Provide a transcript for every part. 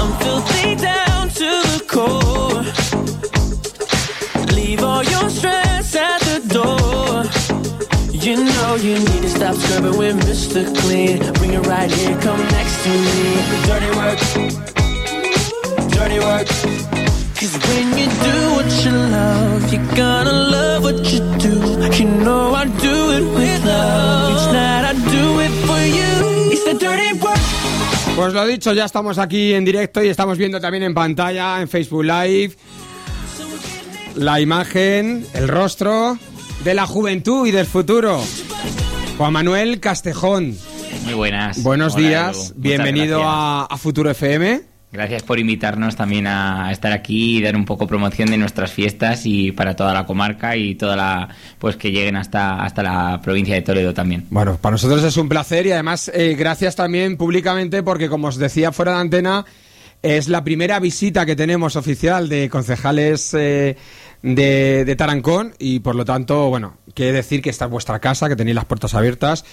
I'm filthy down to the core. Leave all your stress at the door. You know you need to stop scrubbing with Mr. Clean. Bring it right here, come next to me. Dirty work, dirty work. Cause when you do what you love, you're gonna love what you do. You know I do it with love. Each night I do it for you. It's the dirty work. Pues lo dicho, ya estamos aquí en directo y estamos viendo también en pantalla, en Facebook Live, la imagen, el rostro de la juventud y del futuro. Juan Manuel Castejón. Muy buenas. Buenos Hola, días, bienvenido a, a Futuro FM. Gracias por invitarnos también a estar aquí y dar un poco promoción de nuestras fiestas y para toda la comarca y toda la pues que lleguen hasta hasta la provincia de Toledo también. Bueno, para nosotros es un placer y además eh, gracias también públicamente porque como os decía fuera de antena, es la primera visita que tenemos oficial de concejales eh, de, Tarancón y por lo tanto, bueno, quiere decir que esta es vuestra casa, que tenéis las puertas abiertas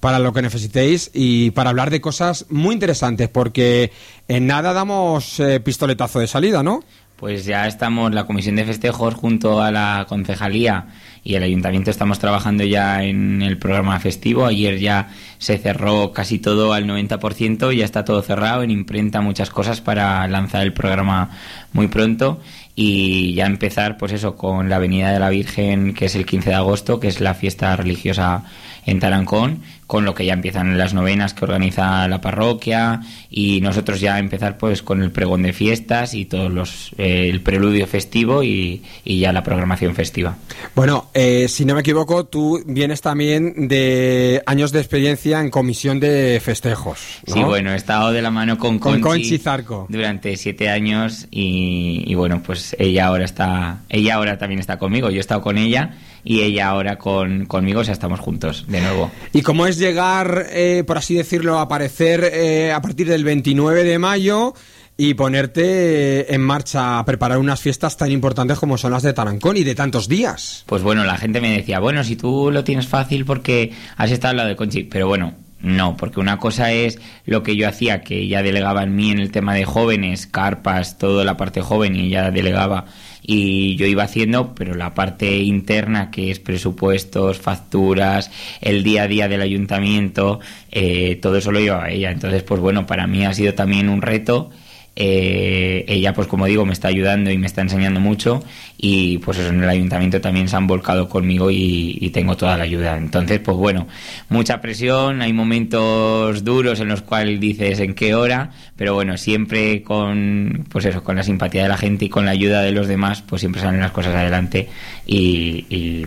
para lo que necesitéis y para hablar de cosas muy interesantes porque en nada damos eh, pistoletazo de salida, ¿no? Pues ya estamos, la Comisión de Festejos junto a la Concejalía y el Ayuntamiento estamos trabajando ya en el programa festivo. Ayer ya se cerró casi todo al 90%, ya está todo cerrado, en imprenta muchas cosas para lanzar el programa muy pronto y ya empezar pues eso con la Avenida de la Virgen que es el 15 de agosto, que es la fiesta religiosa en Tarancón, con lo que ya empiezan las novenas que organiza la parroquia y nosotros ya empezar pues con el pregón de fiestas y todos los eh, el preludio festivo y, y ya la programación festiva. Bueno, eh, si no me equivoco, tú vienes también de años de experiencia en comisión de festejos. ¿no? Sí, bueno, he estado de la mano con Con Conchi, Conchi Zarco. durante siete años y, y bueno, pues ella ahora está, ella ahora también está conmigo. Yo he estado con ella y ella ahora con, conmigo, o sea, estamos juntos de nuevo. ¿Y cómo es llegar, eh, por así decirlo, a aparecer eh, a partir del 29 de mayo y ponerte en marcha a preparar unas fiestas tan importantes como son las de Tarancón y de tantos días? Pues bueno, la gente me decía, bueno, si tú lo tienes fácil porque has estado al lado de Conchi, pero bueno, no, porque una cosa es lo que yo hacía, que ella delegaba en mí en el tema de jóvenes, carpas, toda la parte joven y ella delegaba y yo iba haciendo, pero la parte interna que es presupuestos, facturas, el día a día del ayuntamiento, eh, todo eso lo llevaba ella. Entonces, pues bueno, para mí ha sido también un reto. Eh, ella, pues como digo, me está ayudando y me está enseñando mucho. Y pues eso, en el ayuntamiento también se han volcado conmigo y, tengo toda la ayuda. Entonces, pues bueno, mucha presión, hay momentos duros en los cuales dices en qué hora, pero bueno, siempre con, pues eso, con la simpatía de la gente y con la ayuda de los demás, pues siempre salen las cosas adelante y, y,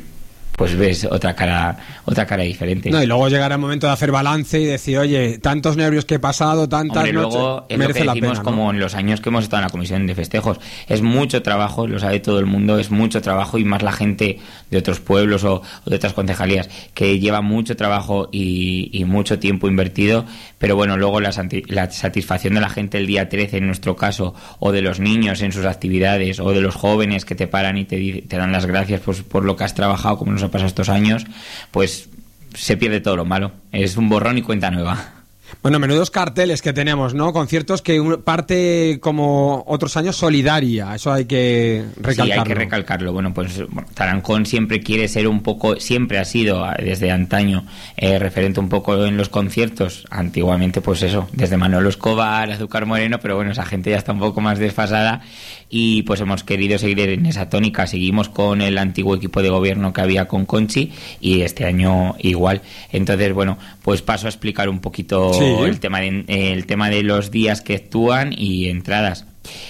pues ves otra cara, otra cara diferente. No, y luego llegará el momento de hacer balance y decir, oye, tantos nervios que he pasado, tantas Hombre, noches, luego es lo merece que la decimos pena. ¿no? como en los años que hemos estado en la comisión de festejos. Es mucho trabajo, lo sabe todo el mundo, es mucho trabajo y más la gente de otros pueblos o, o de otras concejalías que lleva mucho trabajo y, y mucho tiempo invertido. Pero bueno, luego la, la satisfacción de la gente el día 13 en nuestro caso, o de los niños en sus actividades, o de los jóvenes que te paran y te, te dan las gracias por, por lo que has trabajado, como nos ha pasado estos años, pues se pierde todo lo malo. Es un borrón y cuenta nueva. Bueno, menudos carteles que tenemos, ¿no? Conciertos que parte, como otros años, solidaria. Eso hay que recalcarlo. Sí, hay que recalcarlo. Bueno, pues bueno, Tarancón siempre quiere ser un poco, siempre ha sido ah, desde antaño eh, referente un poco en los conciertos. Antiguamente, pues eso, desde Manolo Escobar, Azúcar Moreno, pero bueno, esa gente ya está un poco más desfasada y pues hemos querido seguir en esa tónica. Seguimos con el antiguo equipo de gobierno que había con Conchi y este año igual. Entonces, bueno, pues paso a explicar un poquito Sí. el tema de, el tema de los días que actúan y entradas.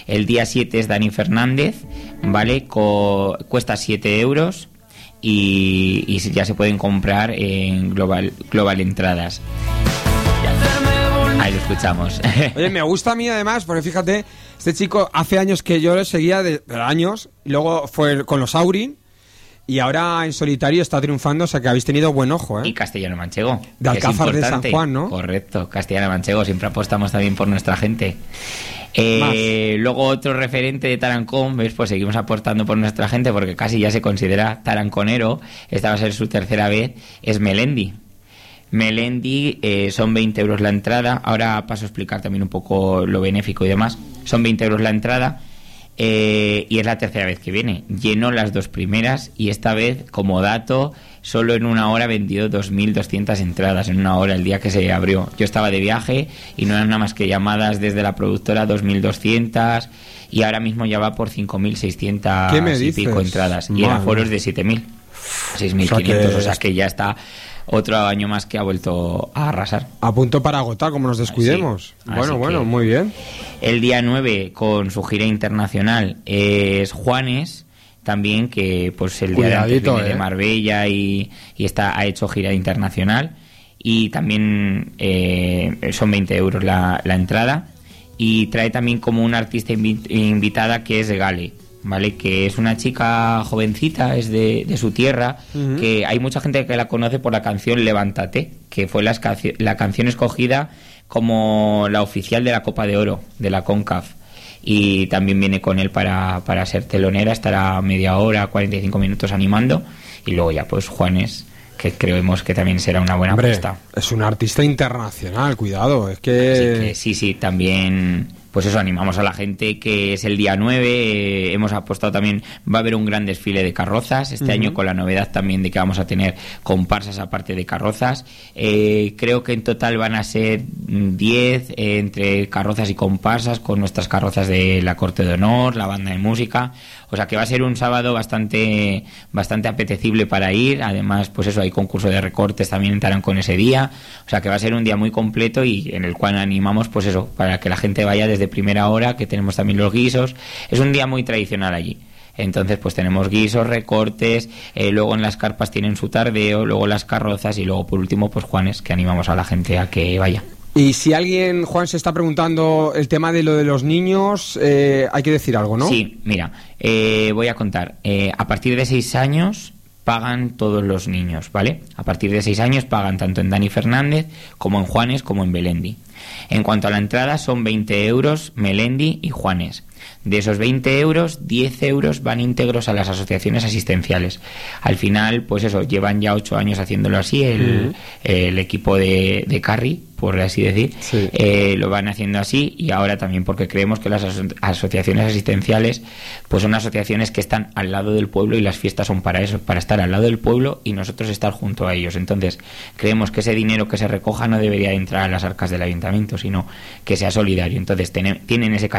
El día 7 es Dani Fernández, ¿vale? Co- cuesta 7 euros y, y ya se pueden comprar en Global, Global Entradas. Ahí lo escuchamos. Oye, me gusta a mí además, porque fíjate, este chico hace años que yo le seguía, de, de años, y luego fue con los Aurin, y ahora en solitario está triunfando, o sea que habéis tenido buen ojo, Y ¿eh? Castellano Manchego. De Alcázar de San. Juan, ¿no? Correcto, Castellano Manchego. Siempre apostamos también por nuestra gente. Eh, luego otro referente de Tarancón, ¿ves? Pues seguimos apostando por nuestra gente porque casi ya se considera taranconero. Esta va a ser su tercera vez. Es Melendi. Melendi eh, son 20 euros la entrada. Ahora paso a explicar también un poco lo benéfico y demás. Son 20 euros la entrada. Eh, y es la tercera vez que viene. Llenó las dos primeras y esta vez, como dato, solo en una hora vendió 2.200 entradas. En una hora, el día que se abrió. Yo estaba de viaje y no eran nada más que llamadas desde la productora 2.200 y ahora mismo ya va por 5.600 ¿Qué me y pico entradas. Y en Madre aforos de 7.000. 6.500, o sea, que- que ya está otro año más que ha vuelto a arrasar. A punto para agotar, como nos descuidemos. Bueno, bueno, muy bien. El día 9, con su gira internacional, es Juanes, también que pues el día de viene de eh. Marbella y, y está, ha hecho gira internacional. Y también eh, son 20 euros la, la entrada. Y trae también como una artista invi- invitada que es Gale. ¿Vale? Que es una chica jovencita, es de, de su tierra, que hay mucha gente que la conoce por la canción Levántate, que fue la, canción escogida como la oficial de la Copa de Oro, de la CONCAF. Y también viene con él para, para ser telonera, estará media hora, 45 minutos animando. Y luego ya, pues Juanes, que creemos que también será una buena Hombre, apuesta. es un artista internacional, cuidado, es que sí, sí, también, pues eso, animamos a la gente que es el día 9, eh, hemos apostado también, va a haber un gran desfile de carrozas, este año con la novedad también de que vamos a tener comparsas aparte de carrozas, Eh, creo que en total van a ser mm, 10 eh, entre carrozas y comparsas, con nuestras carrozas de la Corte de Honor, la banda de música, o sea que va a ser un sábado bastante, bastante apetecible para ir, además, pues eso, hay concurso de recortes también entrarán con ese día, o sea que va a ser un día muy completo y en el cual animamos, pues eso, para que la gente vaya desde primera hora, que tenemos también los guisos, es un día muy tradicional allí. Entonces, pues tenemos guisos, recortes, eh, luego en las carpas tienen su tardeo, luego las carrozas y luego por último, pues Juanes, que animamos a la gente a que vaya. Y si alguien, Juan, se está preguntando el tema de lo de los niños, eh, hay que decir algo, ¿no? Sí, mira, eh, voy a contar. Eh, a partir de seis años pagan todos los niños, ¿vale? A partir de seis años pagan tanto en Dani Fernández como en Juanes como en Belendi. En cuanto a la entrada son 20 euros Melendi y Juanes. De esos 20 euros, 10 euros van íntegros a las asociaciones asistenciales. Al final, pues eso, llevan ya ocho años haciéndolo así el, el equipo de, de Carri, por así decir. Sí. Eh, lo van haciendo así y ahora también porque creemos que las aso- asociaciones asistenciales pues son asociaciones que están al lado del pueblo y las fiestas son para eso, para estar al lado del pueblo y nosotros estar junto a ellos. Entonces, creemos que ese dinero que se recoja no debería entrar a las arcas del ayuntamiento, sino que sea solidario. Entonces, tienen ese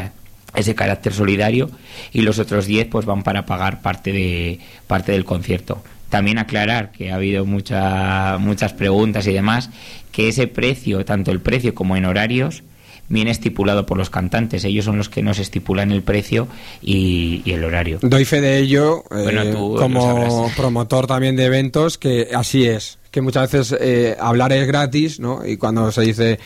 ese carácter solidario y los otros 10 pues van para pagar parte de parte del concierto. También aclarar que ha habido mucha- muchas preguntas y demás, que ese precio, tanto el precio como en horarios, viene estipulado por los cantantes. Ellos son los que nos estipulan el precio y, y el horario. Doy fe de ello, eh, Bueno, como promotor también de eventos, que así es. Que muchas veces eh, hablar es gratis, ¿no? Y cuando se dice,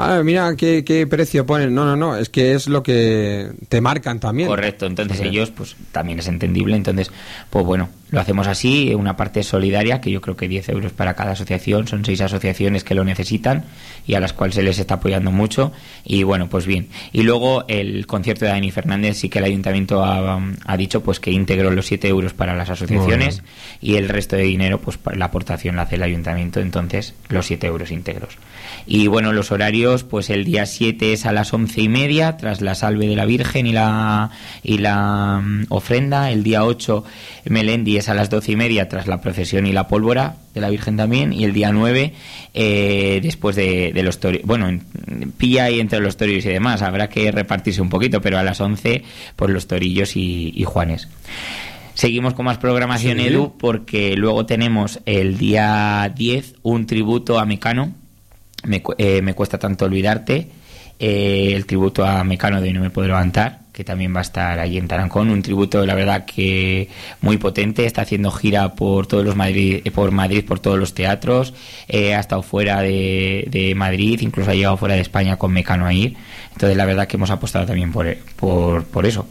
ah, mira qué, qué precio ponen. No, no, no, es que es lo que te marcan también. Correcto, entonces ellos, pues también es entendible. Entonces, pues bueno, lo hacemos así, una parte solidaria, que yo creo que 10 euros para cada asociación, son seis asociaciones que lo necesitan y a las cuales se les está apoyando mucho. Y bueno, pues bien. Y luego el concierto de Dani Fernández, sí que el ayuntamiento ha, ha dicho pues que integró los 7 euros para las asociaciones y el resto de dinero, pues la aportación la hace el ayuntamiento, entonces los 7 euros íntegros. Y bueno, los horarios, pues el día 7 es a las once y media, tras la salve de la Virgen y la, y la mm, ofrenda. El día 8, Melendi es a las doce y media, tras la procesión y la pólvora de la Virgen también. Y el día 9, eh, después de, de los torios. Bueno, en- pilla ahí entre los torios y demás, habrá que repartirse un poquito, pero a las 11, pues los torillos y, y Juanes. Seguimos con más programación, Sí. Edu, porque luego tenemos el día 10 un tributo a Mecano. Me, eh, me cuesta tanto olvidarte. eh, el tributo a Mecano de Hoy No Me Puedo Levantar, que que también va a estar allí en Tarancón, un tributo, la verdad, que muy potente, está haciendo gira por todos los Madrid, eh, por Madrid, por todos los teatros, eh, ha estado fuera de, de, Madrid, incluso ha llegado fuera de España con Mecano a ir, entonces la verdad que hemos apostado también por, por, por eso.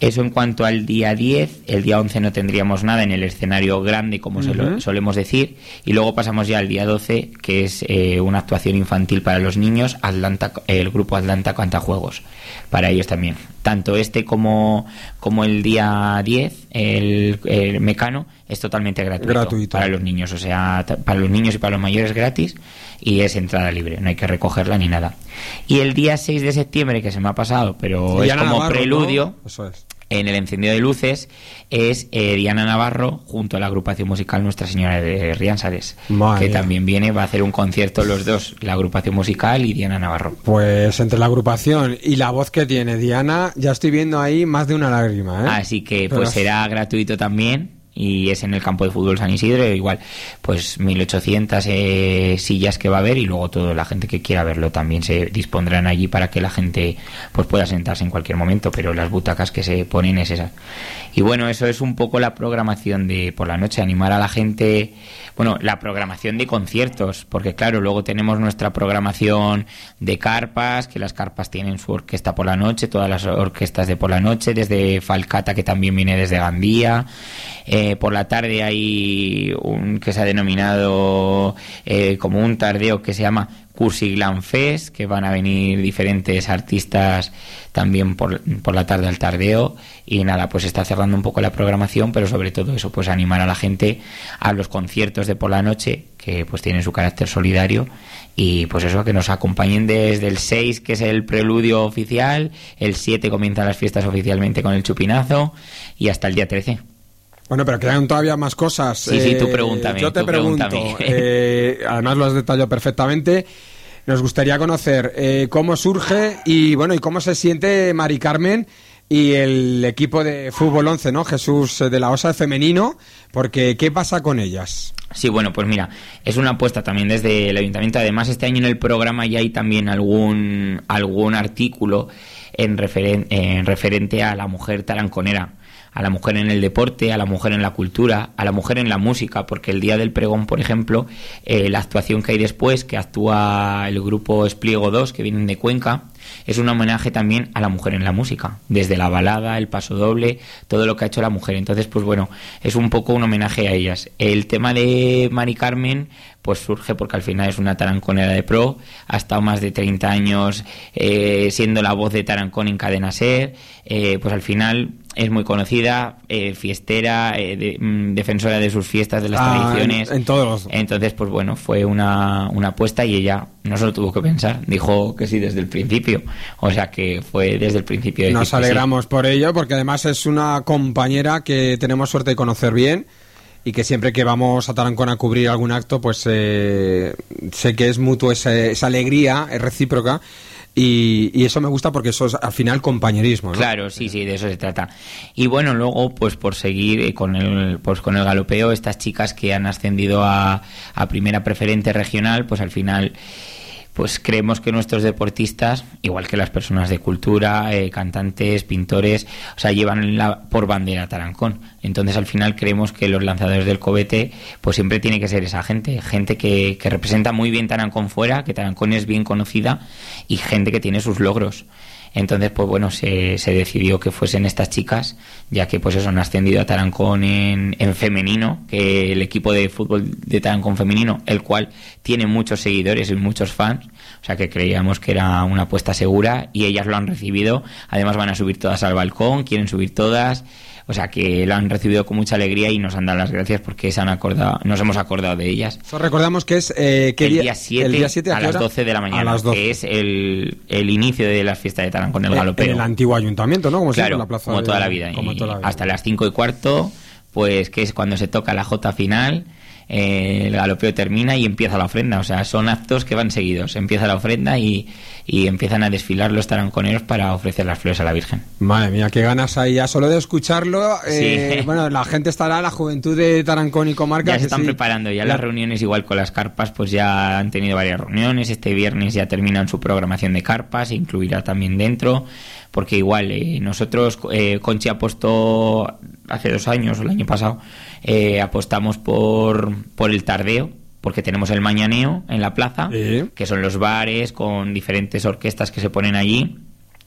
Eso en cuanto al día 10, el día 11 no tendríamos nada en el escenario grande, como solemos decir, y luego pasamos ya al día 12, que es eh, una actuación infantil para los niños, Atlanta, el grupo Atlanta Canta Juegos, para ellos también. Tanto este como, como el día 10, el, mecano, es totalmente gratuito, gratuito, para los niños, o sea, para los niños y para los mayores gratis, y es entrada libre, no hay que recogerla ni nada. Y el día 6 de septiembre, que se me ha pasado, pero es como preludio, en el encendido de luces, es eh, Diana Navarro junto a la agrupación musical Nuestra Señora de Riansares, que también viene, va a hacer un concierto los dos, la agrupación musical y Diana Navarro. Pues entre la agrupación y la voz que tiene Diana, ya estoy viendo ahí más de una lágrima. ¿eh? Así que pues será gratuito también y es en el campo de fútbol San Isidro, igual, pues 1800 eh, sillas que va a haber y luego toda la gente que quiera verlo también se dispondrán allí para que la gente pues pueda sentarse en cualquier momento, pero las butacas que se ponen es esa. Y bueno, eso es un poco la programación de por la noche, animar a la gente bueno, la programación de conciertos, porque claro, luego tenemos nuestra programación de carpas, que las carpas tienen su orquesta por la noche, todas las orquestas de por la noche, desde Falcata, que también viene desde Gandía. Eh, por la tarde hay un que se ha denominado eh, como un tardeo que se llama Cursi Glam Fest, que van a venir diferentes artistas también por, por, la tarde al tardeo. Y nada, pues está cerrando un poco la programación, pero sobre todo eso, pues animar a la gente a los conciertos de por la noche, que pues tienen su carácter solidario. Y pues eso, que nos acompañen desde el 6, que es el preludio oficial, el 7 comienzan las fiestas oficialmente con el chupinazo, y hasta el día 13. Bueno, pero quedan todavía más cosas. Sí, sí, tú eh, pregúntame. Yo te pregunto, eh, además lo has detallado perfectamente. Nos gustaría conocer eh, cómo surge y bueno y cómo se siente Mari Carmen y el equipo de fútbol 11, ¿no? Jesús de la Osa femenino, porque ¿qué pasa con ellas? Sí, bueno, pues mira, es una apuesta también desde el ayuntamiento. Además, este año en el programa ya hay también algún algún artículo en, en referente a la mujer taranconera a la mujer en el deporte, a la mujer en la cultura, a la mujer en la música, porque el día del pregón, por ejemplo, eh, la actuación que hay después, que actúa el grupo Espliego 2, que vienen de Cuenca, es un homenaje también a la mujer en la música, desde la balada, el paso doble, todo lo que ha hecho la mujer. Entonces, pues bueno, es un poco un homenaje a ellas. El tema de Mari Carmen, pues surge porque al final es una taranconera de pro, ha estado más de 30 años eh, siendo la voz de Tarancón en Cadena Ser, eh, pues al final es muy conocida, eh, fiestera, mm, defensora de sus fiestas, de las ah, tradiciones. En, todos Entonces, pues bueno, fue una, una apuesta y ella no se lo tuvo que pensar, dijo que sí desde el principio. O sea que fue desde el principio. Nos alegramos por ello, porque además es una compañera que tenemos suerte de conocer bien y que siempre que vamos a Tarancón a cubrir algún acto, pues eh, sé que es mutuo esa, esa alegría, es recíproca. Y, eso me gusta porque eso es al final compañerismo. Claro, sí, sí, de eso se trata. Y bueno, luego, pues por seguir eh, con el, pues con el galopeo, estas chicas que han ascendido a, a primera preferente regional, pues al final pues creemos que nuestros deportistas, igual que las personas de cultura, eh, cantantes, pintores, o sea, llevan la, por bandera Tarancón. Entonces, al final creemos que los lanzadores del cobete, pues siempre tiene que ser esa gente, gente que, que representa muy bien Tarancón fuera, que Tarancón es bien conocida y gente que tiene sus logros. Entonces, pues bueno, se, se, decidió que fuesen estas chicas, ya que pues eso han ascendido a Tarancón en, en, femenino, que el equipo de fútbol de Tarancón femenino, el cual tiene muchos seguidores y muchos fans, o sea que creíamos que era una apuesta segura y ellas lo han recibido. Además van a subir todas al balcón, quieren subir todas. O sea que lo han recibido con mucha alegría y nos han dado las gracias porque se han acordado, nos hemos acordado de ellas. recordamos que es eh, el, día 7, a, las 12 de la mañana, que es el, el, inicio de la fiesta de Tarán con el galopero. En el antiguo ayuntamiento, ¿no? Como claro, la plaza como, toda la vida. Hasta las 5 y cuarto, pues que es cuando se toca la jota final eh, el galopeo termina y empieza la ofrenda. O sea, son actos que van seguidos. Empieza la ofrenda y, y empiezan a desfilar los taranconeros para ofrecer las flores a la Virgen. Madre mía, qué ganas hay ya solo de escucharlo. eh, Sí. Bueno, la gente estará, la juventud de Tarancón y Comarca. Ya se están sí. preparando, ya La- las reuniones igual con las carpas, pues ya han tenido varias reuniones. Este viernes ya terminan su programación de carpas, incluirá también dentro, porque igual eh, nosotros, eh, Conchi apostó hace dos años o el año pasado, eh, apostamos por, por el tardeo. Porque tenemos el mañaneo en la plaza, que son los bares con diferentes orquestas que se ponen allí.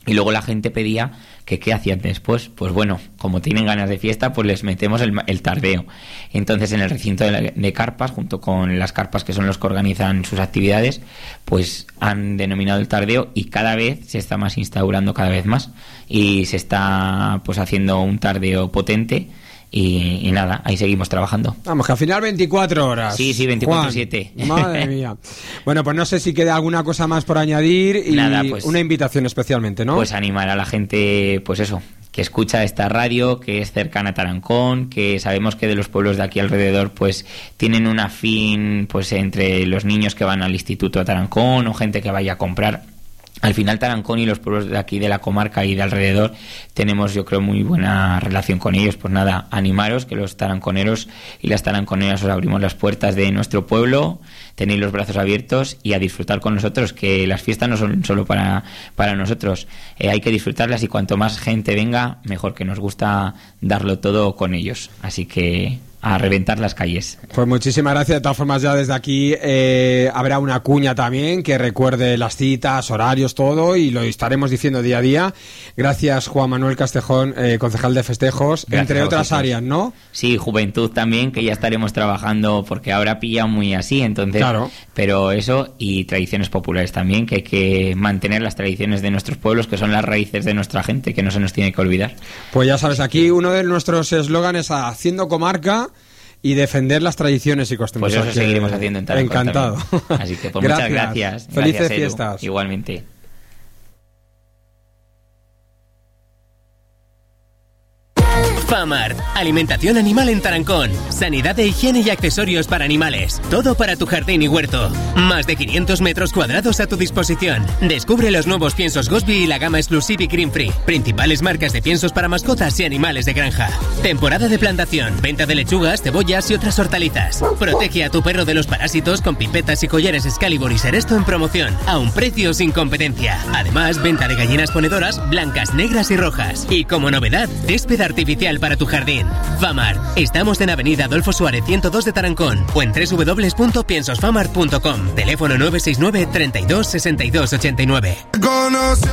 Y luego la gente pedía que qué hacían después. Pues bueno, como tienen ganas de fiesta, pues les metemos el, el tardeo. Entonces en el recinto de, la- de carpas, junto con las carpas que son los que organizan sus actividades, pues han denominado el tardeo y cada vez se está más instaurando cada vez más. Y se está pues haciendo un tardeo potente. Y, y nada, ahí seguimos trabajando. Vamos, que al final 24 horas. Sí, sí, 24/7. Juan, Madre mía. Bueno, pues no sé si queda alguna cosa más por añadir y Nada, pues- una invitación especialmente, ¿no? Pues animar a la gente, pues eso, que escucha esta radio, que es cercana a Tarancón, que sabemos que de los pueblos de aquí alrededor, pues tienen un afín, pues entre los niños que van al instituto a Tarancón o gente que vaya a comprar. Al final Tarancón y los pueblos de aquí de la comarca y de alrededor tenemos yo creo muy buena relación con ellos. Pues nada, animaros que los taranconeros y las taranconeras os abrimos las puertas de nuestro pueblo, tenéis los brazos abiertos y a disfrutar con nosotros, que las fiestas no son solo para, para nosotros, Eh, hay que disfrutarlas y cuanto más gente venga, mejor que nos gusta darlo todo con ellos. Así que a reventar las calles. Pues muchísimas gracias. De todas formas, ya desde aquí eh, habrá una cuña también que recuerde las citas, horarios, todo, y lo estaremos diciendo día a día. Gracias, Juan Manuel Castejón, eh, concejal de festejos, Gracias entre otras áreas, ¿no? Sí, juventud también, que ya estaremos trabajando porque ahora pilla muy así, entonces. Claro. Pero eso y tradiciones populares también, que hay que mantener las tradiciones de nuestros pueblos, que son las raíces de nuestra gente, que no se nos tiene que olvidar. Pues ya sabes, aquí uno de nuestros eslóganes es haciendo comarca y defender las tradiciones y costumbres. Pues eso seguiremos haciendo en Tarancón Encantado. también. Así que pues muchas gracias. Felices Gracias, fiestas. Igualmente. Famart, alimentación animal en Tarancón, sanidad de higiene y accesorios para animales, todo para tu jardín y huerto. Más de 500 metros cuadrados a tu disposición. Descubre los nuevos piensos Gosby y la gama Exclusive y Green Free, principales marcas de piensos para mascotas y animales de granja. Temporada de plantación, venta de lechugas, cebollas y otras hortalizas. Protege a tu perro de los parásitos con pipetas y collares Excalibur y Seresto en promoción, a un precio sin competencia. Además, venta de gallinas ponedoras blancas, negras y rojas. Y como novedad, césped artificial para tu jardín. Famar. Estamos en Avenida Adolfo Suárez 102 de Tarancón o en www.piensosfamar.com. Teléfono 969 32 62 89.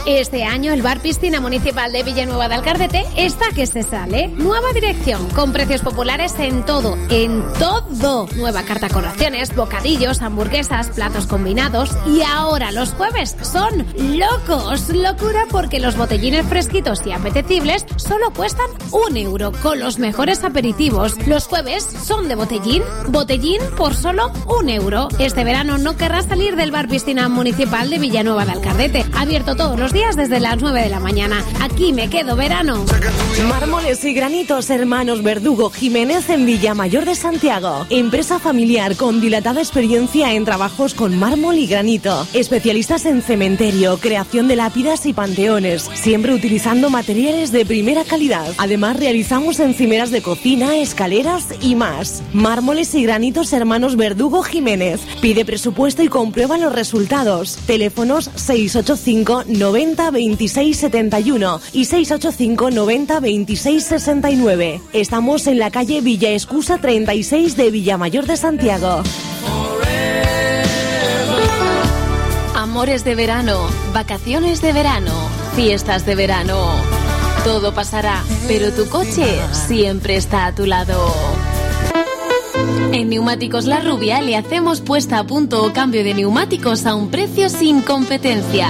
Este año el Bar Piscina Municipal de Villanueva de Alcardete está que se sale. Nueva dirección, con precios populares en todo, en todo. Nueva carta con raciones, bocadillos, hamburguesas, platos combinados. Y ahora los jueves son locos. Locura porque los botellines fresquitos y apetecibles solo cuestan un euro con los mejores aperitivos. Los jueves son de botellín, botellín por solo un euro. Este verano no querrás salir del bar piscina municipal de Villanueva de Alcardete. Abierto todos los días desde las 9 de la mañana. Aquí me quedo verano. Mármoles y granitos Hermanos Verdugo Jiménez en Villamayor de Santiago. Empresa familiar con dilatada experiencia en trabajos con mármol y granito. Especialistas en cementerio, creación de lápidas y panteones. Siempre utilizando materiales de primera calidad. Además realizamos encimeras de cocina, escaleras y más. Mármoles y granitos Hermanos Verdugo Jiménez. Pide presupuesto y comprueba los resultados. Teléfonos 685 90 26 71 y 685 90 26 69. Estamos en la calle Villa Escusa 36 de Villamayor de Santiago. Amores de verano, vacaciones de verano, fiestas de verano. Todo pasará, pero tu coche siempre está a tu lado. En Neumáticos La Rubia le hacemos puesta a punto o cambio de neumáticos a un precio sin competencia.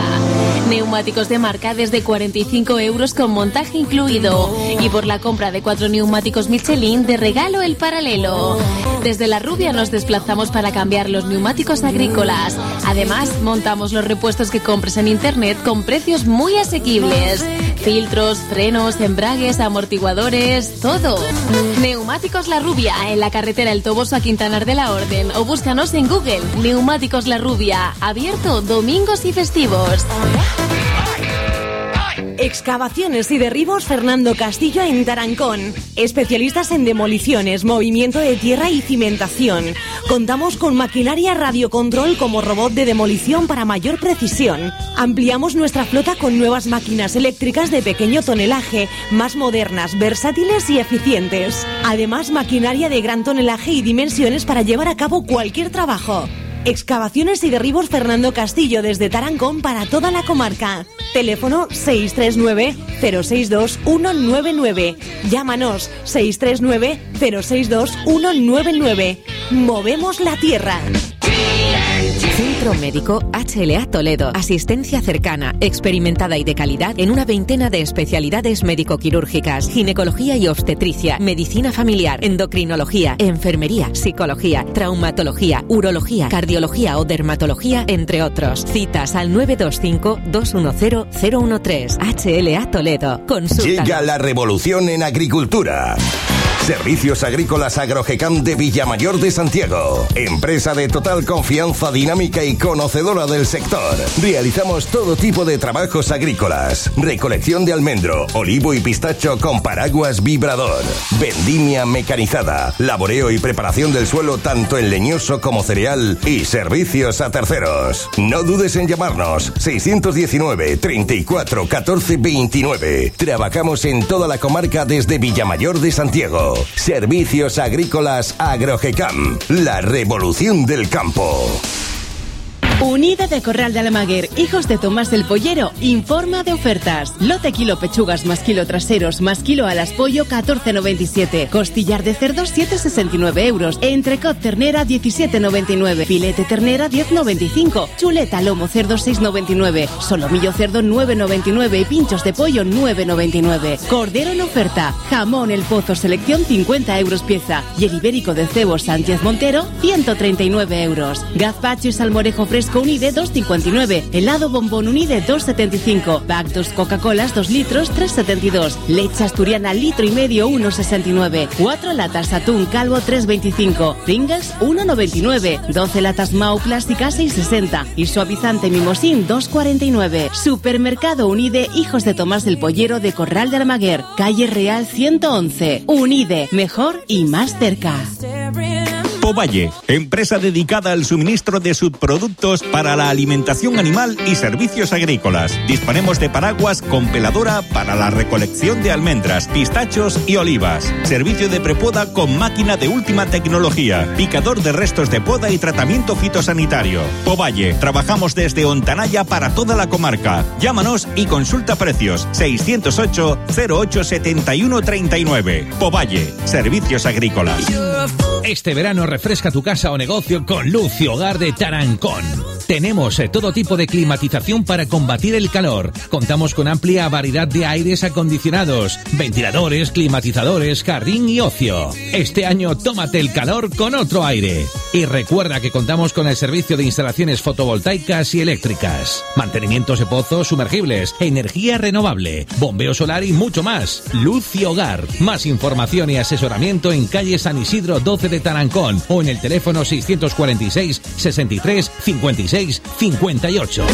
Neumáticos de marca desde 45 euros con montaje incluido. Y por la compra de cuatro neumáticos Michelin de regalo el paralelo. Desde La Rubia nos desplazamos para cambiar los neumáticos agrícolas. Además, montamos los repuestos que compres en internet con precios muy asequibles. Filtros, frenos, embragues, amortiguadores, todo. Neumáticos La Rubia, en la carretera El Toboso a Quintanar de la Orden. O búscanos en Google. Neumáticos La Rubia, abierto domingos y festivos. Excavaciones y derribos Fernando Castillo en Tarancón. Especialistas en demoliciones, movimiento de tierra y cimentación. Contamos con maquinaria radiocontrol como robot de demolición para mayor precisión. Ampliamos nuestra flota con nuevas máquinas eléctricas de pequeño tonelaje, más modernas, versátiles y eficientes. Además, maquinaria de gran tonelaje y dimensiones para llevar a cabo cualquier trabajo. Excavaciones y derribos Fernando Castillo desde Tarancón para toda la comarca. Teléfono 639-062-199. Llámanos 639-062-199. Movemos la tierra. Centro Médico HLA Toledo. Asistencia cercana, experimentada y de calidad en una veintena de especialidades médico-quirúrgicas, ginecología y obstetricia, medicina familiar, endocrinología, enfermería, psicología, traumatología, urología, cardiología o dermatología, entre otros. Citas al 925-210-013. HLA Toledo. Consulta. Llega la revolución en agricultura. Servicios Agrícolas Agrogecam de Villamayor de Santiago. Empresa de total confianza dinámica y conocedora del sector. Realizamos todo tipo de trabajos agrícolas. Recolección de almendro, olivo y pistacho con paraguas vibrador. Vendimia mecanizada. Laboreo y preparación del suelo tanto en leñoso como cereal. Y servicios a terceros. No dudes en llamarnos. 619 34 14 29. Trabajamos en toda la comarca desde Villamayor de Santiago. Servicios Agrícolas Agrogecam, la revolución del campo. Unida de Corral de Almaguer, hijos de Tomás del Pollero, informa de ofertas. Lote kilo pechugas más kilo traseros más kilo alas pollo 14,97. Costillar de cerdo 7,69 euros. Entrecot ternera 17,99. Filete ternera 10,95. Chuleta lomo cerdo 6,99. Solomillo cerdo 9,99 y pinchos de pollo 9,99. Cordero en oferta. Jamón el pozo selección 50 euros pieza. Y el ibérico de cebo Sánchez Montero 139 euros. Gazpacho y salmorejo fresco Unide 2,59. Helado bombón Unide 2,75. Pack 2 Coca-Colas 2 litros 3,72. Leche asturiana litro y medio 1,69. 4 latas atún calvo 3,25. Pringles 1,99. 12 latas Mau plásticas 6,60. Y suavizante mimosín 2,49. Supermercado Unide Hijos de Tomás del Pollero de Corral de Armaguer. Calle Real 111. Unide. Mejor y más cerca. Povalle, empresa dedicada al suministro de subproductos para la alimentación animal y servicios agrícolas. Disponemos de paraguas con peladora para la recolección de almendras, pistachos y olivas. Servicio de prepoda con máquina de última tecnología. Picador de restos de poda y tratamiento fitosanitario. Povalle, trabajamos desde Ontanaya para toda la comarca. Llámanos y consulta precios. 608 08 71 39. Povalle, servicios agrícolas. Este verano refresca tu casa o negocio con y Hogar de Tarancón. Tenemos eh, todo tipo de climatización para combatir el calor. Contamos con amplia variedad de aires acondicionados, ventiladores, climatizadores, jardín y ocio. Este año tómate el calor con otro aire. Y recuerda que contamos con el servicio de instalaciones fotovoltaicas y eléctricas, mantenimientos de pozos sumergibles, energía renovable, bombeo solar y mucho más. Luz y Hogar. Más información y asesoramiento en calle San Isidro 12 de Tarancón o en el teléfono 646 63 56 58.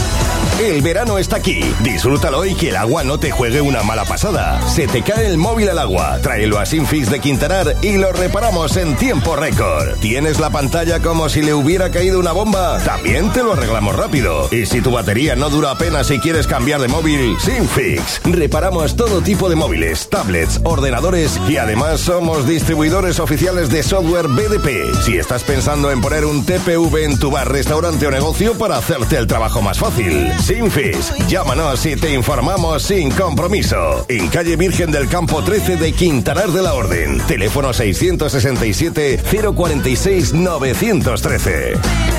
El verano está aquí. Disfrútalo y que el agua no te juegue una mala pasada. Se te cae el móvil al agua. Tráelo a Sinfix de Quintanar y lo reparamos en tiempo récord. ¿Tienes la pantalla como si le hubiera caído una bomba? También te lo arreglamos rápido. Y si tu batería no dura apenas y quieres cambiar de móvil, Sinfix. Reparamos todo tipo de móviles, tablets, ordenadores y además somos distribuidores oficiales de software BDP. Si estás pensando en poner un TPV en tu bar, restaurante o negocio, para hacerte el trabajo más fácil. Sinfis, llámanos y te informamos sin compromiso. En calle Virgen del Campo 13 de Quintanar de la Orden. Teléfono 667 046 913.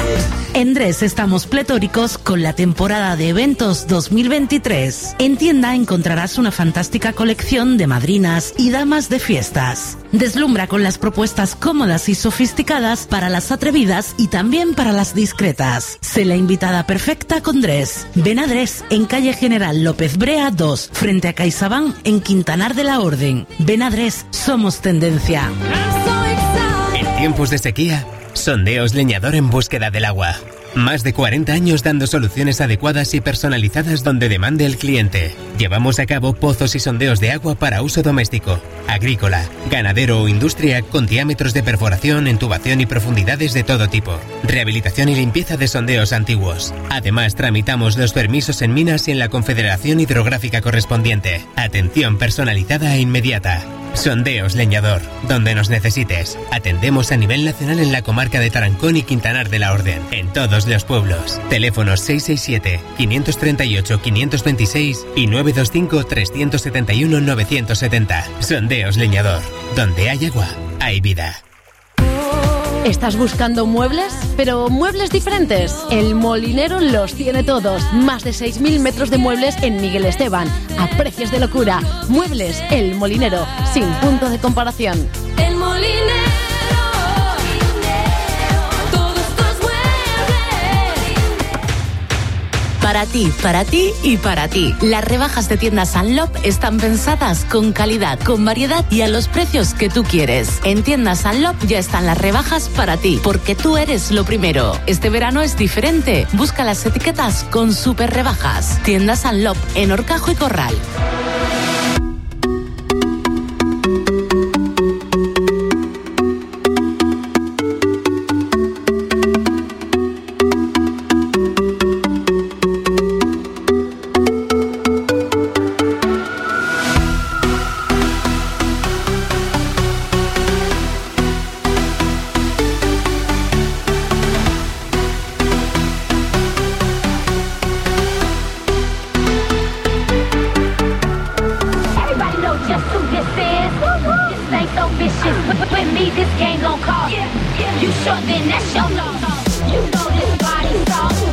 En Dres estamos pletóricos con la temporada de eventos 2023. En tienda encontrarás una fantástica colección de madrinas y damas de fiestas. Deslumbra con las propuestas cómodas y sofisticadas para las atrevidas y también para las discretas. Sé la invitada perfecta con Dres. Ven a Dres en calle General López Brea 2, frente a CaixaBank en Quintanar de la Orden. Ven a Dres, somos tendencia. En tiempos de sequía, Sondeos Leñador en búsqueda del agua. Más de 40 años dando soluciones adecuadas y personalizadas donde demande el cliente. Llevamos a cabo pozos y sondeos de agua para uso doméstico, agrícola, ganadero o industria con diámetros de perforación, intubación y profundidades de todo tipo. Rehabilitación y limpieza de sondeos antiguos. Además, tramitamos los permisos en minas y en la Confederación Hidrográfica correspondiente. Atención personalizada e inmediata. Sondeos Leñador, donde nos necesites. Atendemos a nivel nacional en la comarca de Tarancón y Quintanar de la Orden, en todos los pueblos. Teléfonos 667-538-526 y 925-371-970. Sondeos Leñador, donde hay agua, hay vida. ¿Estás buscando muebles? Pero muebles diferentes. El Molinero los tiene todos. Más de 6.000 metros de muebles en Miguel Esteban. A precios de locura. Muebles El Molinero. Sin punto de comparación. El molinero. Para ti, para ti y para ti. Las rebajas de tienda Sanlop están pensadas con calidad, con variedad y a los precios que tú quieres. En tienda Sanlop ya están las rebajas para ti, porque tú eres lo primero. Este verano es diferente. Busca las etiquetas con super rebajas. Tienda Sanlop en Orcajo y Corral. Ain't. With, me, this game gon' cost. You sure then that's your loss. You know this body's song.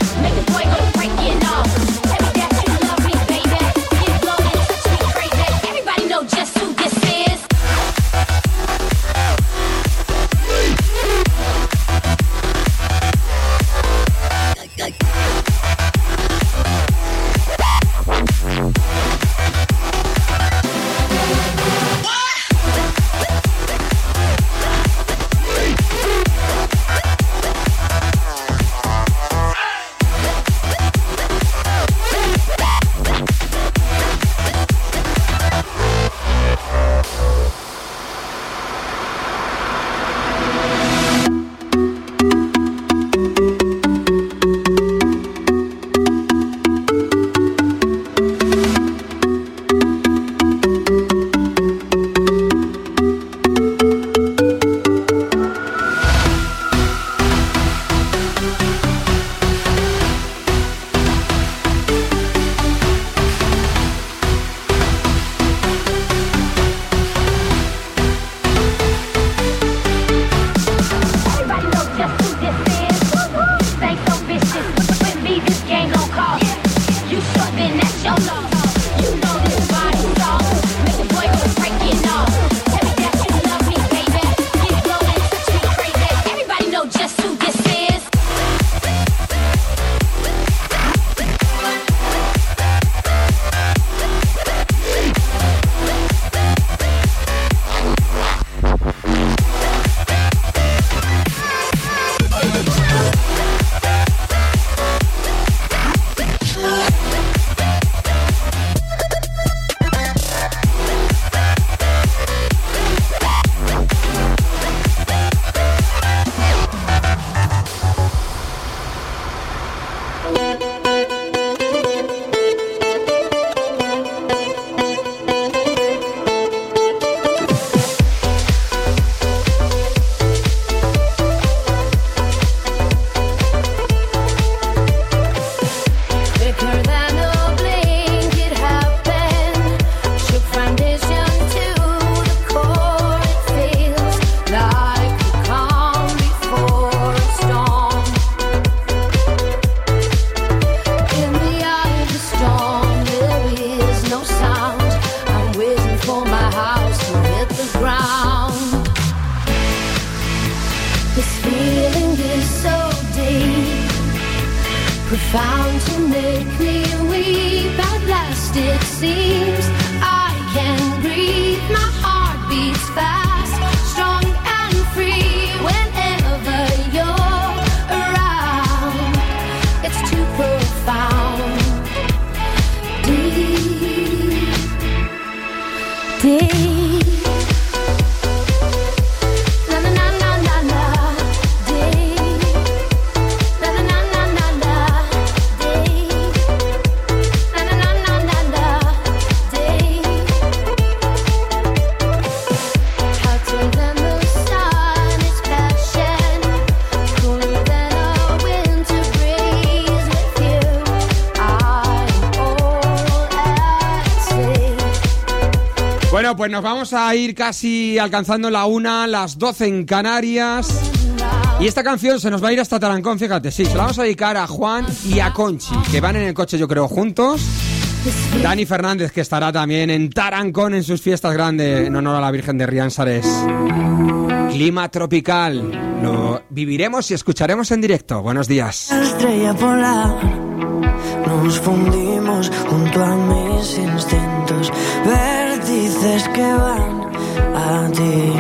my house hit the ground. This feeling is so deep, profound to make me weep. At last, it seems. Pues nos vamos a ir casi alcanzando la una, las 12 en Canarias. Y esta canción se nos va a ir hasta Tarancón, fíjate, sí, se la vamos a dedicar a Juan y a Conchi, que van en el coche yo creo juntos. Dani Fernández, que estará también en Tarancón en sus fiestas grandes en honor a la Virgen de Rianzares. Clima tropical, lo viviremos y escucharemos en directo. Buenos días. Estrella polar, nos fundimos junto a mis instintos que van a ti.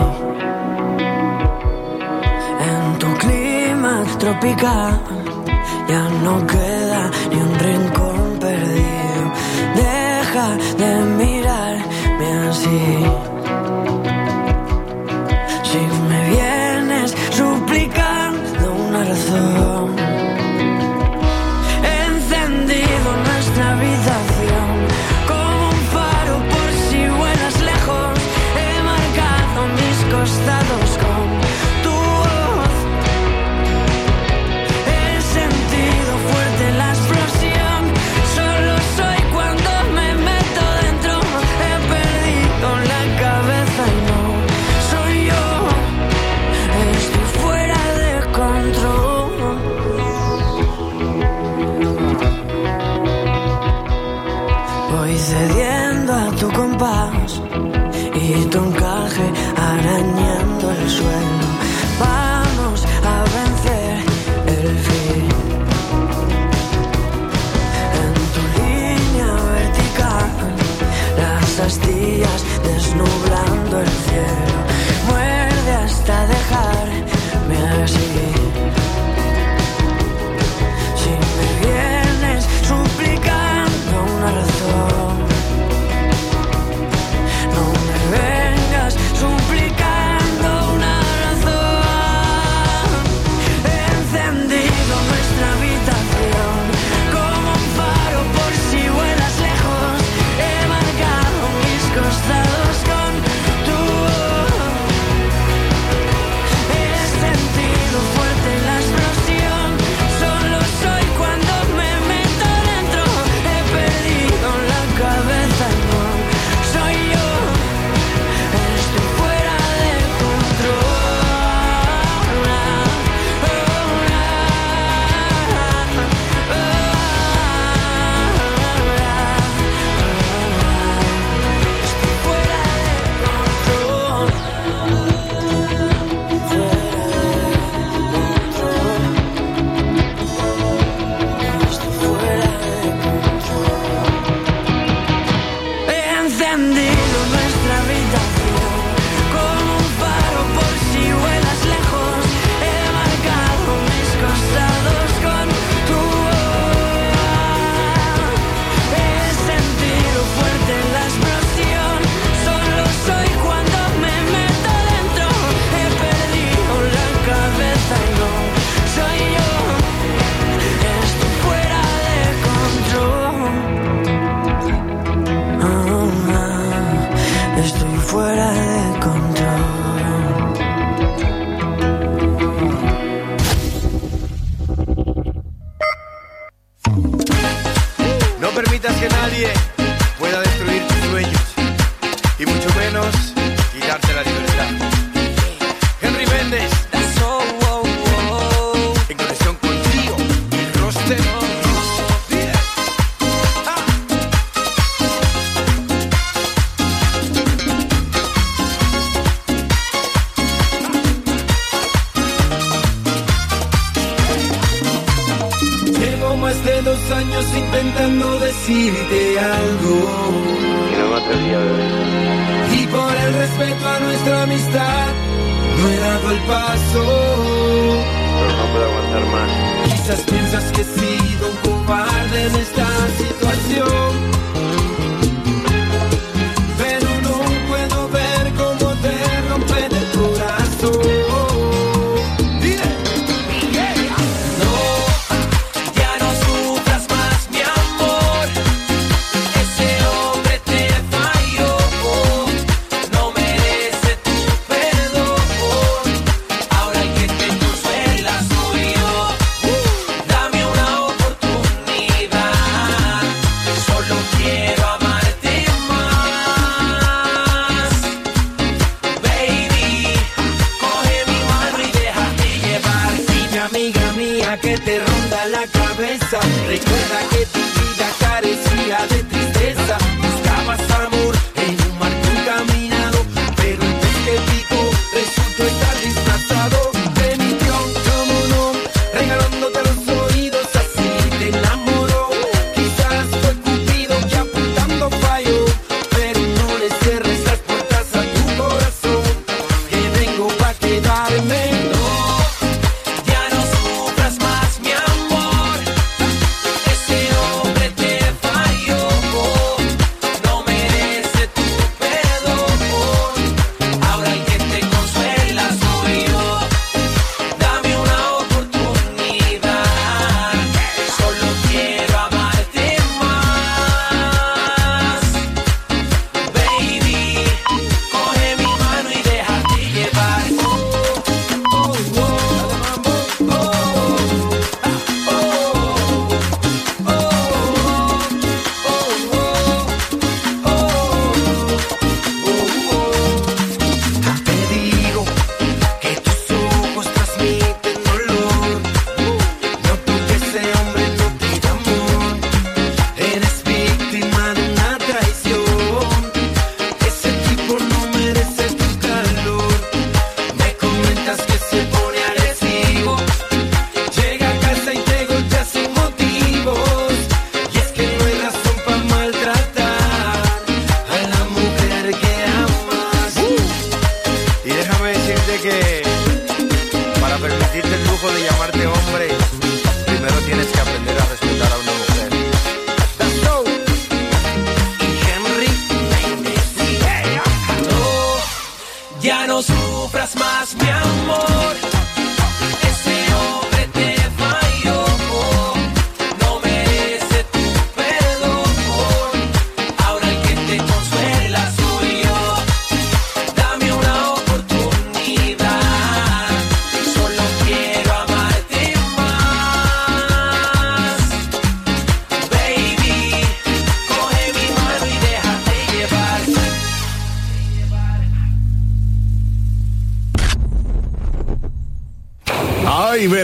En tu clima tropical ya no queda ni un rincón perdido. Deja de mirarme así. desnublando el cielo.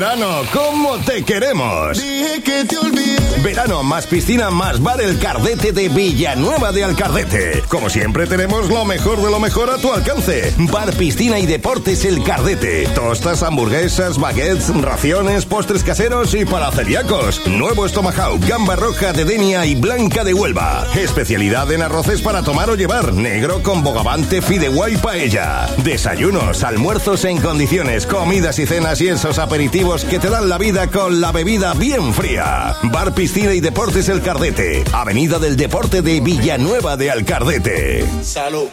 Verano! ¿Cómo te queremos? Dije que te olvidé. Verano más piscina más bar El Cardete de Villanueva de Alcardete. Como siempre tenemos lo mejor de lo mejor a tu alcance. Bar, piscina y deportes El Cardete. Tostas, hamburguesas, baguettes, raciones, postres caseros y para celíacos. Nuevo Tomahawk, gamba roja de Denia y blanca de Huelva. Especialidad en arroces para tomar o llevar. Negro con bogavante, fideuá y paella. Desayunos, almuerzos en condiciones, comidas y cenas y esos aperitivos que te dan la vida con la bebida bien fría. Bar, piscina y deportes El Cardete. Avenida del Deporte de Villanueva de Alcardete. Salud.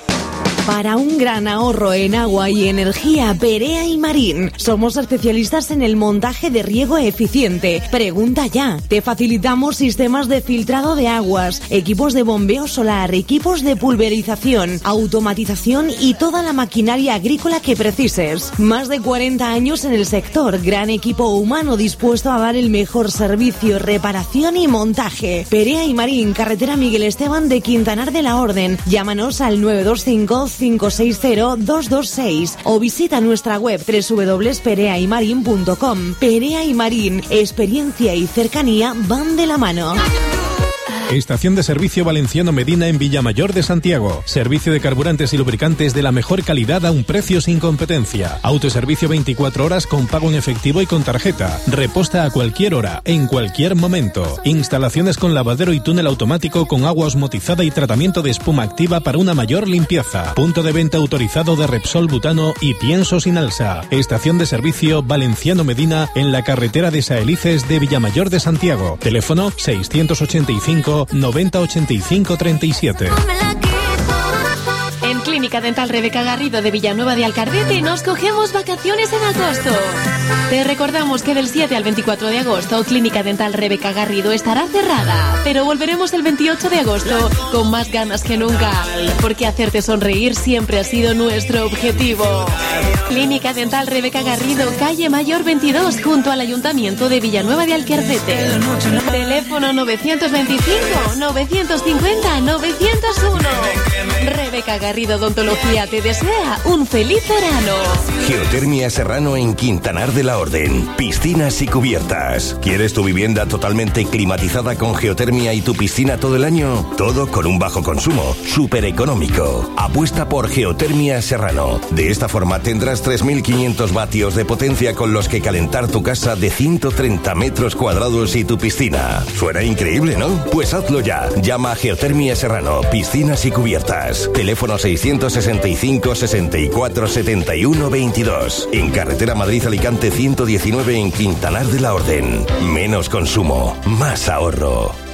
Para un gran ahorro en agua y energía, Perea y Marín. Somos especialistas en el montaje de riego eficiente. Pregunta ya. Te facilitamos sistemas de filtrado de aguas, equipos de bombeo solar, equipos de pulverización, automatización y toda la maquinaria agrícola que precises. Más de 40 años en el sector, gran equipo humano dispuesto a dar el mejor servicio, reparación y montaje. Perea y Marín, carretera Miguel Esteban de Quintanar de la Orden. Llámanos al 925 560-226 o visita nuestra web www.pereaymarin.com. Perea y Marín, experiencia y cercanía van de la mano. Estación de servicio Valenciano Medina en Villamayor de Santiago. Servicio de carburantes y lubricantes de la mejor calidad a un precio sin competencia. Autoservicio 24 horas con pago en efectivo y con tarjeta. Reposta a cualquier hora, en cualquier momento. Instalaciones con lavadero y túnel automático con agua osmotizada y tratamiento de espuma activa para una mayor limpieza. Punto de venta autorizado de Repsol Butano y pienso sin alza. Estación de servicio Valenciano Medina en la carretera de Saelices de Villamayor de Santiago. Teléfono 685 90 85 37. Clínica Dental Rebeca Garrido de Villanueva de Alcardete nos cogemos vacaciones en agosto. Te recordamos que del 7 al 24 de agosto Clínica Dental Rebeca Garrido estará cerrada, pero volveremos el 28 de agosto con más ganas que nunca, porque hacerte sonreír siempre ha sido nuestro objetivo. Clínica Dental Rebeca Garrido, calle Mayor 22, junto al Ayuntamiento de Villanueva de Alcardete. Teléfono 925 950 901. Rebeca Garrido Odontología te desea un feliz verano. Geotermia Serrano en Quintanar de la Orden. Piscinas y cubiertas. ¿Quieres tu vivienda totalmente climatizada con geotermia y tu piscina todo el año? Todo con un bajo consumo, súper económico. Apuesta por Geotermia Serrano. De esta forma tendrás 3.500 vatios de potencia con los que calentar tu casa de 130 metros cuadrados y tu piscina. Suena increíble, ¿no? Pues hazlo ya. Llama a Geotermia Serrano, Piscinas y Cubiertas. Teléfono 665 64 71 22. En carretera Madrid-Alicante 119 en Quintanar de la Orden. Menos consumo, más ahorro.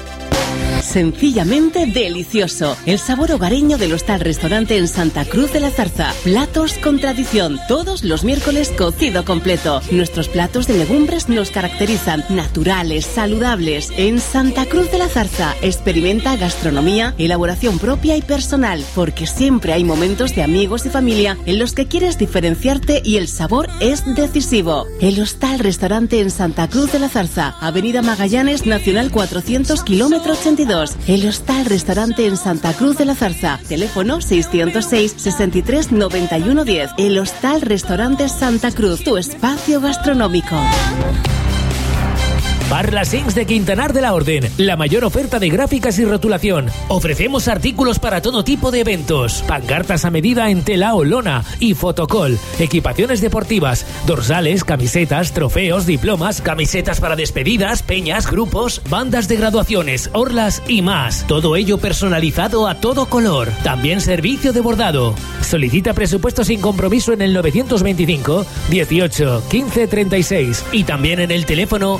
Sencillamente delicioso. El sabor hogareño del Hostal Restaurante en Santa Cruz de la Zarza. Platos con tradición. Todos los miércoles cocido completo. Nuestros platos de legumbres nos caracterizan. Naturales, saludables. En Santa Cruz de la Zarza. Experimenta gastronomía, elaboración propia y personal. Porque siempre hay momentos de amigos y familia en los que quieres diferenciarte y el sabor es decisivo. El Hostal Restaurante en Santa Cruz de la Zarza. Avenida Magallanes Nacional 400 kilómetro 82. El Hostal Restaurante en Santa Cruz de la Zarza. Teléfono 606 63 91 10. El Hostal Restaurante Santa Cruz. Tu espacio gastronómico. Parla Sings de Quintanar de la Orden, la mayor oferta de gráficas y rotulación. Ofrecemos artículos para todo tipo de eventos, pancartas a medida en tela o lona y fotocol, equipaciones deportivas, dorsales, camisetas, trofeos, diplomas, camisetas para despedidas, peñas, grupos, bandas de graduaciones, orlas y más. Todo ello personalizado a todo color. También servicio de bordado. Solicita presupuesto sin compromiso en el 925 18 15 36 y también en el teléfono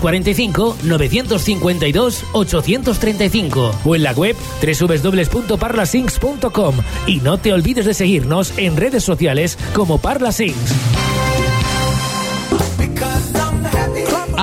645 952 835 o en la web www.parlasinks.com y no te olvides de seguirnos en redes sociales como Parlasinks.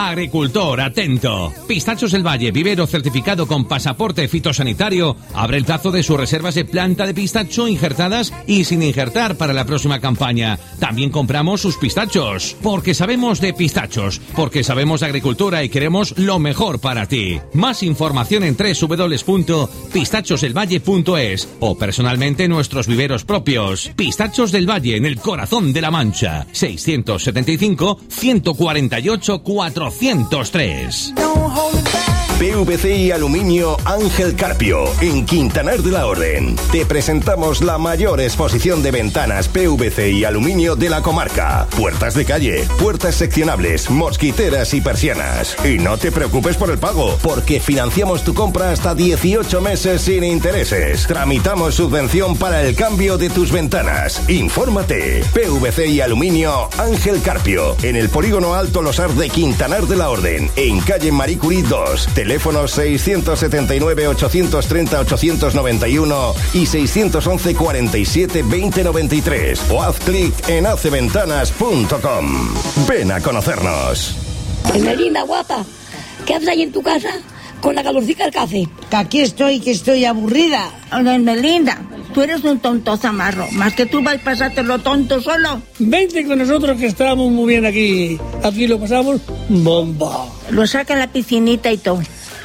Agricultor, atento. Pistachos del Valle, vivero certificado con pasaporte fitosanitario, abre el plazo de sus reservas de planta de pistacho injertadas y sin injertar para la próxima campaña. También compramos sus pistachos, porque sabemos de pistachos, porque sabemos de agricultura y queremos lo mejor para ti. Más información en www.pistachosdelvalle.es o personalmente en nuestros viveros propios. Pistachos del Valle en el corazón de la Mancha. 675 148 403. PVC y aluminio Ángel Carpio, en Quintanar de la Orden. Te presentamos la mayor exposición de ventanas PVC y aluminio de la comarca. Puertas de calle, puertas seccionables, mosquiteras y persianas. Y no te preocupes por el pago, porque financiamos tu compra hasta 18 meses sin intereses. Tramitamos subvención para el cambio de tus ventanas. Infórmate. PVC y aluminio Ángel Carpio, en el polígono Alto Losar de Quintanar de la Orden, en calle Marie Curie 2. Teléfono 679-830-891 y 611-47-2093 o haz clic en aceventanas.com. Ven a conocernos. Esmeralda, guapa, ¿qué haces ahí en tu casa con la calorcica del café? Que aquí estoy, que estoy aburrida. Esmeralda, tú eres un tonto zamarro. Más que tú vas a pasártelo tonto solo. Vente con nosotros que estamos muy bien aquí. Aquí lo pasamos bomba. Lo saca a la piscinita y todo.